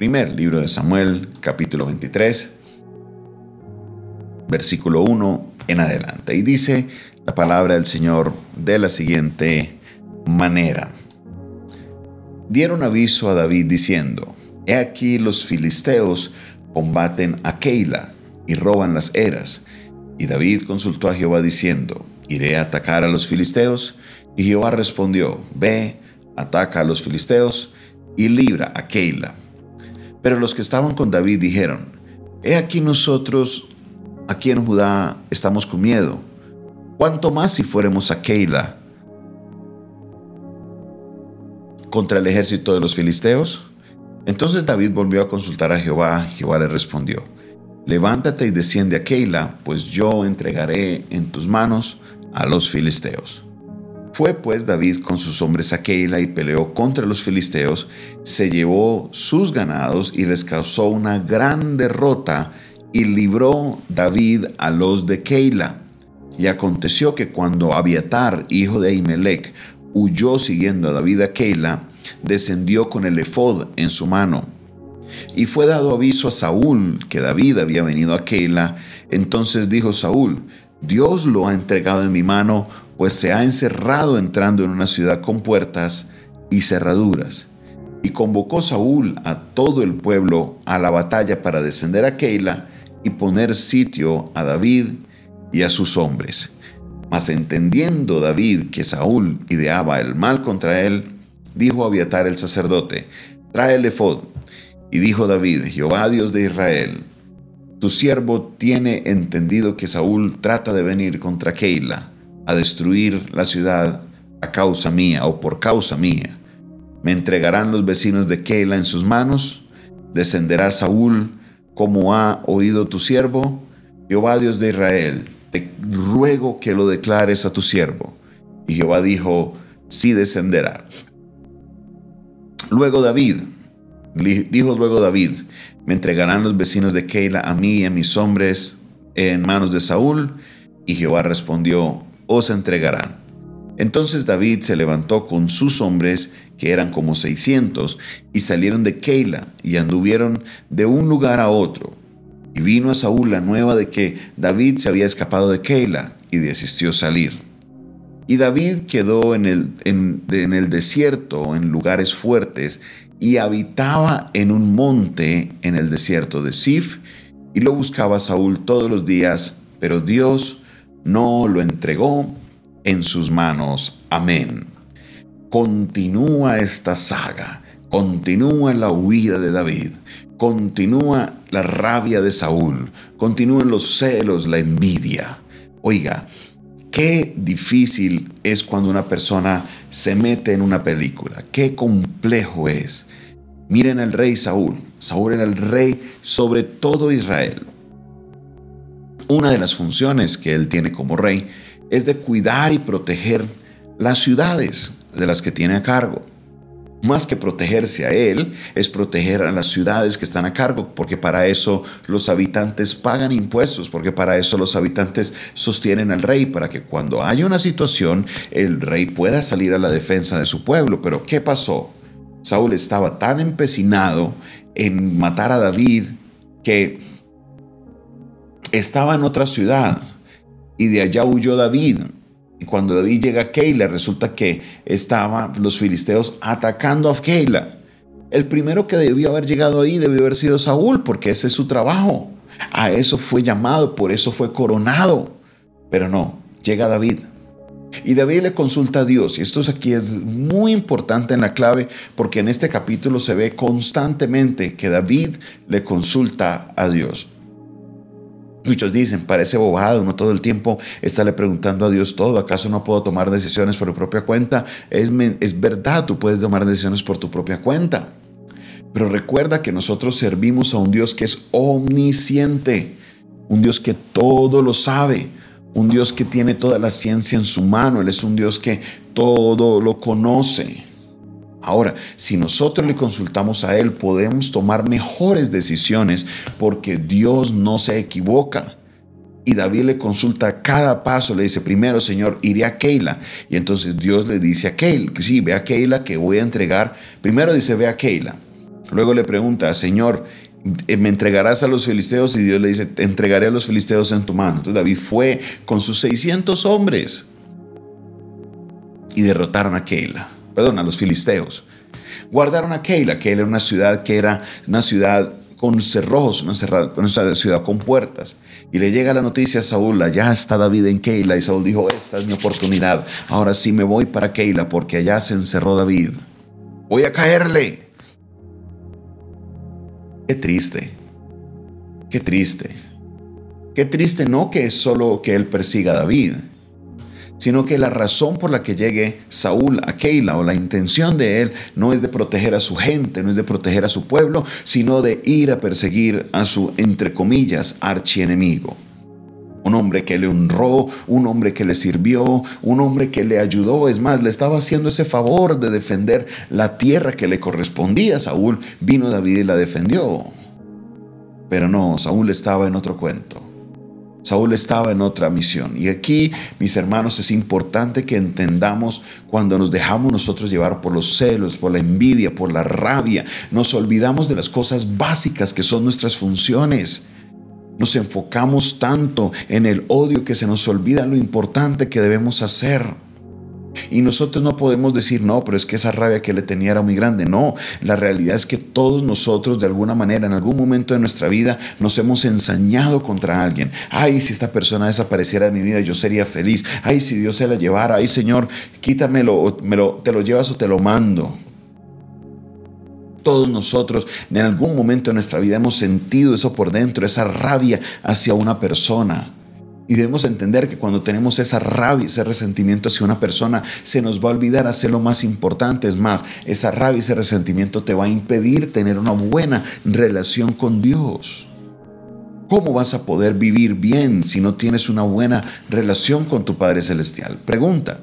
Primer libro de Samuel, capítulo 23, versículo 1 en adelante. Y dice la palabra del Señor de la siguiente manera. Dieron aviso a David diciendo, He aquí los filisteos combaten a Keila y roban las eras. Y David consultó a Jehová diciendo, ¿iré a atacar a los filisteos? Y Jehová respondió, Ve, ataca a los filisteos y libra a Keila. Pero los que estaban con David dijeron, He aquí nosotros aquí en Judá estamos con miedo. ¿Cuánto más si fuéramos a Keila contra el ejército de los filisteos? Entonces David volvió a consultar a Jehová. Jehová le respondió, Levántate y desciende a Keila, pues yo entregaré en tus manos a los filisteos. Fue pues David con sus hombres a Keila y peleó contra los filisteos, se llevó sus ganados y les causó una gran derrota y libró David a los de Keila. Y aconteció que cuando Abiatar, hijo de Ahimelech, huyó siguiendo a David a Keila, descendió con el efod en su mano. Y fue dado aviso a Saúl que David había venido a Keila. Entonces dijo Saúl, Dios lo ha entregado en mi mano, pues se ha encerrado entrando en una ciudad con puertas y cerraduras. Y convocó Saúl a todo el pueblo a la batalla para descender a Keila y poner sitio a David y a sus hombres. Mas entendiendo David que Saúl ideaba el mal contra él, dijo a Abiatar el sacerdote, trae el efod. Y dijo David, Jehová Dios de Israel, tu siervo tiene entendido que Saúl trata de venir contra Keila a destruir la ciudad a causa mía o por causa mía. Me entregarán los vecinos de Keila en sus manos, descenderá Saúl como ha oído tu siervo, Jehová Dios de Israel, te ruego que lo declares a tu siervo. Y Jehová dijo, sí descenderá. Luego David, dijo luego David, me entregarán los vecinos de Keila a mí y a mis hombres en manos de Saúl. Y Jehová respondió, os entregarán. Entonces David se levantó con sus hombres, que eran como seiscientos, y salieron de Keila y anduvieron de un lugar a otro. Y vino a Saúl la nueva de que David se había escapado de Keila y desistió salir. Y David quedó en el, en, el desierto, en lugares fuertes, y habitaba en un monte en el desierto de Sif, y lo buscaba Saúl todos los días, pero Dios no lo entregó en sus manos. Amén. Continúa esta saga, continúa la huida de David, continúa la rabia de Saúl, continúan los celos, la envidia. Oiga, qué difícil es cuando una persona se mete en una película, qué complejo es. Miren al rey Saúl, Saúl era el rey sobre todo Israel. Una de las funciones que él tiene como rey es de cuidar y proteger las ciudades de las que tiene a cargo. Más que protegerse a él, es proteger a las ciudades que están a cargo, porque para eso los habitantes pagan impuestos, porque para eso los habitantes sostienen al rey, para que cuando haya una situación, el rey pueda salir a la defensa de su pueblo. Pero ¿qué pasó? Saúl estaba tan empecinado en matar a David que estaba en otra ciudad y de allá huyó David. Y cuando David llega a Keila, resulta que estaban los filisteos atacando a Keila. El primero que debió haber llegado ahí debió haber sido Saúl, porque ese es su trabajo. A eso fue llamado, por eso fue coronado. Pero no, llega David. Y David le consulta a Dios, y esto aquí es muy importante en la clave, porque en este capítulo se ve constantemente que David le consulta a Dios. Muchos dicen, parece bobado, uno todo el tiempo está preguntando a Dios todo, ¿acaso no puedo tomar decisiones por mi propia cuenta? Es, es verdad, tú puedes tomar decisiones por tu propia cuenta. Pero recuerda que nosotros servimos a un Dios que es omnisciente, un Dios que todo lo sabe, un Dios que tiene toda la ciencia en su mano, Él es un Dios que todo lo conoce. Ahora, si nosotros le consultamos a Él, podemos tomar mejores decisiones porque Dios no se equivoca. Y David le consulta cada paso, le dice, primero, Señor, iré a Keila. Y entonces Dios le dice a Keila, sí, ve a Keila que voy a entregar. Primero dice, ve a Keila. Luego le pregunta, Señor, eh, ¿me entregarás a los filisteos? Y Dios le dice, entregaré a los filisteos en tu mano. Entonces David fue con sus 600 hombres y derrotaron a Keila, perdón, a los filisteos. Guardaron a Keila, que era una ciudad que era una ciudad con cerrojos, una, una ciudad con puertas. Y le llega la noticia a Saúl, allá está David en Keila. Y Saúl dijo, esta es mi oportunidad. Ahora sí me voy para Keila porque allá se encerró David. Voy a caerle. Qué triste. Qué triste. Qué triste no que es solo que él persiga a David sino que la razón por la que llegue Saúl a Keila o la intención de él no es de proteger a su gente, no es de proteger a su pueblo, sino de ir a perseguir a su, entre comillas, archienemigo. Un hombre que le honró, un hombre que le sirvió, un hombre que le ayudó. Es más, le estaba haciendo ese favor de defender la tierra que le correspondía a Saúl. Vino David y la defendió. Pero no, Saúl estaba en otro cuento. Saúl estaba en otra misión. Y aquí, mis hermanos, es importante que entendamos cuando nos dejamos nosotros llevar por los celos, por la envidia, por la rabia, nos olvidamos de las cosas básicas que son nuestras funciones. Nos enfocamos tanto en el odio que se nos olvida lo importante que debemos hacer. Y nosotros no podemos decir, no, pero es que esa rabia que le tenía era muy grande. No, la realidad es que todos nosotros de alguna manera, en algún momento de nuestra vida, nos hemos ensañado contra alguien. Ay, si esta persona desapareciera de mi vida, yo sería feliz. Ay, si Dios se la llevara. Ay, Señor, quítamelo, me lo, te lo llevas o te lo mando. Todos nosotros en algún momento de nuestra vida hemos sentido eso por dentro, esa rabia hacia una persona. Y debemos entender que cuando tenemos esa rabia, ese resentimiento hacia una persona, se nos va a olvidar hacer lo más importante. Es más, esa rabia, ese resentimiento te va a impedir tener una buena relación con Dios. ¿Cómo vas a poder vivir bien si no tienes una buena relación con tu Padre Celestial? Pregunta.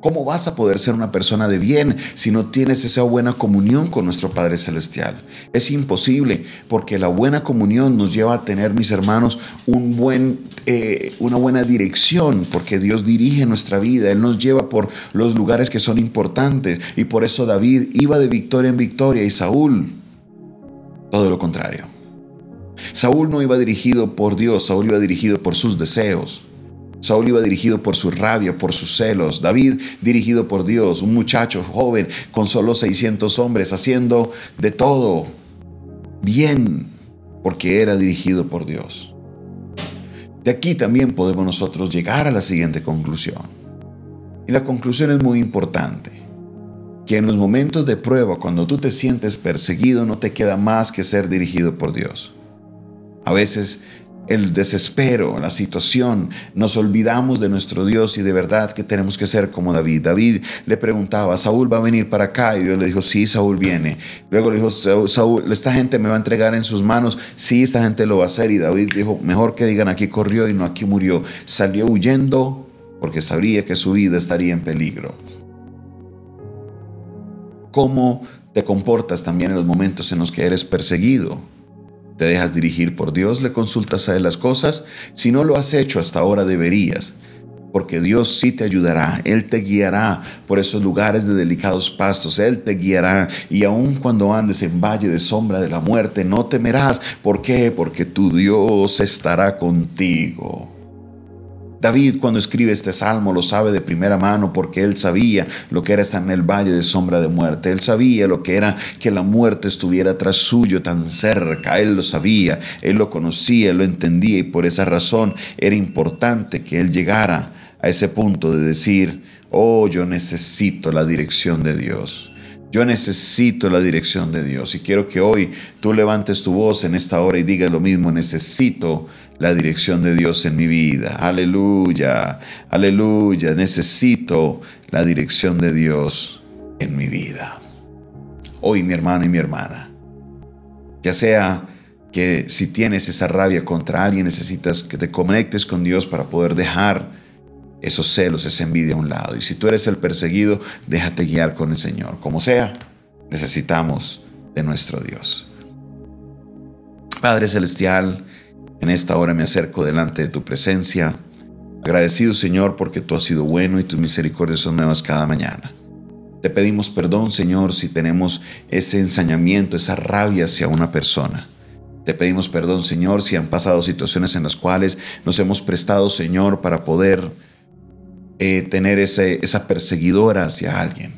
¿Cómo vas a poder ser una persona de bien si no tienes esa buena comunión con nuestro Padre Celestial? Es imposible porque la buena comunión nos lleva a tener, mis hermanos, un buen, eh, una buena dirección porque Dios dirige nuestra vida, Él nos lleva por los lugares que son importantes y por eso David iba de victoria en victoria y Saúl todo lo contrario. Saúl no iba dirigido por Dios, Saúl iba dirigido por sus deseos. Saúl iba dirigido por su rabia, por sus celos. David dirigido por Dios, un muchacho joven con solo 600 hombres haciendo de todo bien, porque era dirigido por Dios. De aquí también podemos nosotros llegar a la siguiente conclusión. Y la conclusión es muy importante. Que en los momentos de prueba, cuando tú te sientes perseguido, no te queda más que ser dirigido por Dios. A veces el desespero, la situación, nos olvidamos de nuestro Dios y de verdad que tenemos que ser como David. David le preguntaba, Saúl va a venir para acá y Dios le dijo, sí, Saúl viene. Luego le dijo, Saúl, esta gente me va a entregar en sus manos, sí, esta gente lo va a hacer. Y David dijo, mejor que digan aquí corrió y no aquí murió. Salió huyendo porque sabría que su vida estaría en peligro. ¿Cómo te comportas también en los momentos en los que eres perseguido? ¿Te dejas dirigir por Dios? ¿Le consultas a Él las cosas? Si no lo has hecho hasta ahora deberías, porque Dios sí te ayudará, Él te guiará por esos lugares de delicados pastos, Él te guiará y aun cuando andes en valle de sombra de la muerte, no temerás. ¿Por qué? Porque tu Dios estará contigo. David cuando escribe este salmo lo sabe de primera mano porque él sabía lo que era estar en el valle de sombra de muerte. Él sabía lo que era que la muerte estuviera tras suyo tan cerca. Él lo sabía, él lo conocía, él lo entendía y por esa razón era importante que él llegara a ese punto de decir, oh, yo necesito la dirección de Dios. Yo necesito la dirección de Dios y quiero que hoy tú levantes tu voz en esta hora y digas lo mismo, necesito la dirección de Dios en mi vida. Aleluya, aleluya, necesito la dirección de Dios en mi vida. Hoy mi hermano y mi hermana, ya sea que si tienes esa rabia contra alguien, necesitas que te conectes con Dios para poder dejar esos celos, esa envidia a un lado. Y si tú eres el perseguido, déjate guiar con el Señor. Como sea, necesitamos de nuestro Dios. Padre Celestial, en esta hora me acerco delante de tu presencia, agradecido Señor porque tú has sido bueno y tus misericordias son nuevas cada mañana. Te pedimos perdón, Señor, si tenemos ese ensañamiento, esa rabia hacia una persona. Te pedimos perdón, Señor, si han pasado situaciones en las cuales nos hemos prestado, Señor, para poder eh, tener ese, esa perseguidora hacia alguien.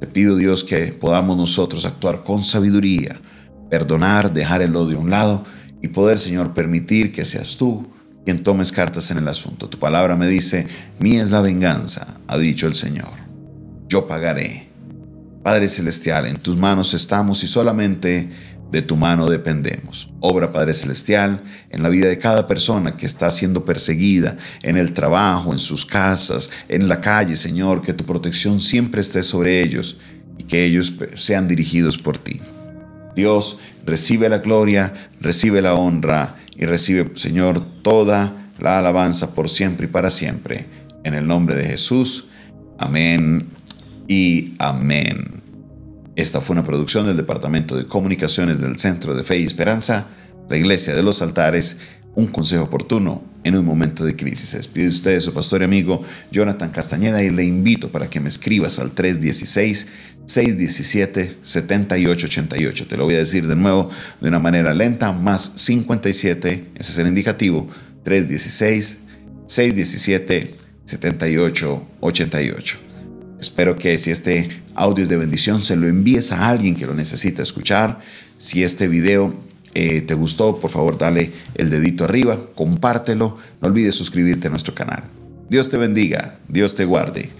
Te pido, Dios, que podamos nosotros actuar con sabiduría, perdonar, dejar el odio a un lado y poder, Señor, permitir que seas tú quien tomes cartas en el asunto. Tu palabra me dice, mía es la venganza, ha dicho el Señor. Yo pagaré. Padre Celestial, en tus manos estamos y solamente de tu mano dependemos. Obra, Padre Celestial, en la vida de cada persona que está siendo perseguida, en el trabajo, en sus casas, en la calle, Señor, que tu protección siempre esté sobre ellos y que ellos sean dirigidos por ti. Dios, recibe la gloria, recibe la honra y recibe, Señor, toda la alabanza por siempre y para siempre. En el nombre de Jesús. Amén y amén. Esta fue una producción del Departamento de Comunicaciones del Centro de Fe y Esperanza, la Iglesia de los Altares, un consejo oportuno en un momento de crisis. Se despide de ustedes su pastor y amigo Jonathan Castañeda y le invito para que me escribas al 316-617-7888. Te lo voy a decir de nuevo de una manera lenta, más 57, ese es el indicativo, 316-617-7888. Espero que si este audio es de bendición, se lo envíes a alguien que lo necesita escuchar. Si este video eh, te gustó, por favor dale el dedito arriba, compártelo, no olvides suscribirte a nuestro canal. Dios te bendiga, Dios te guarde.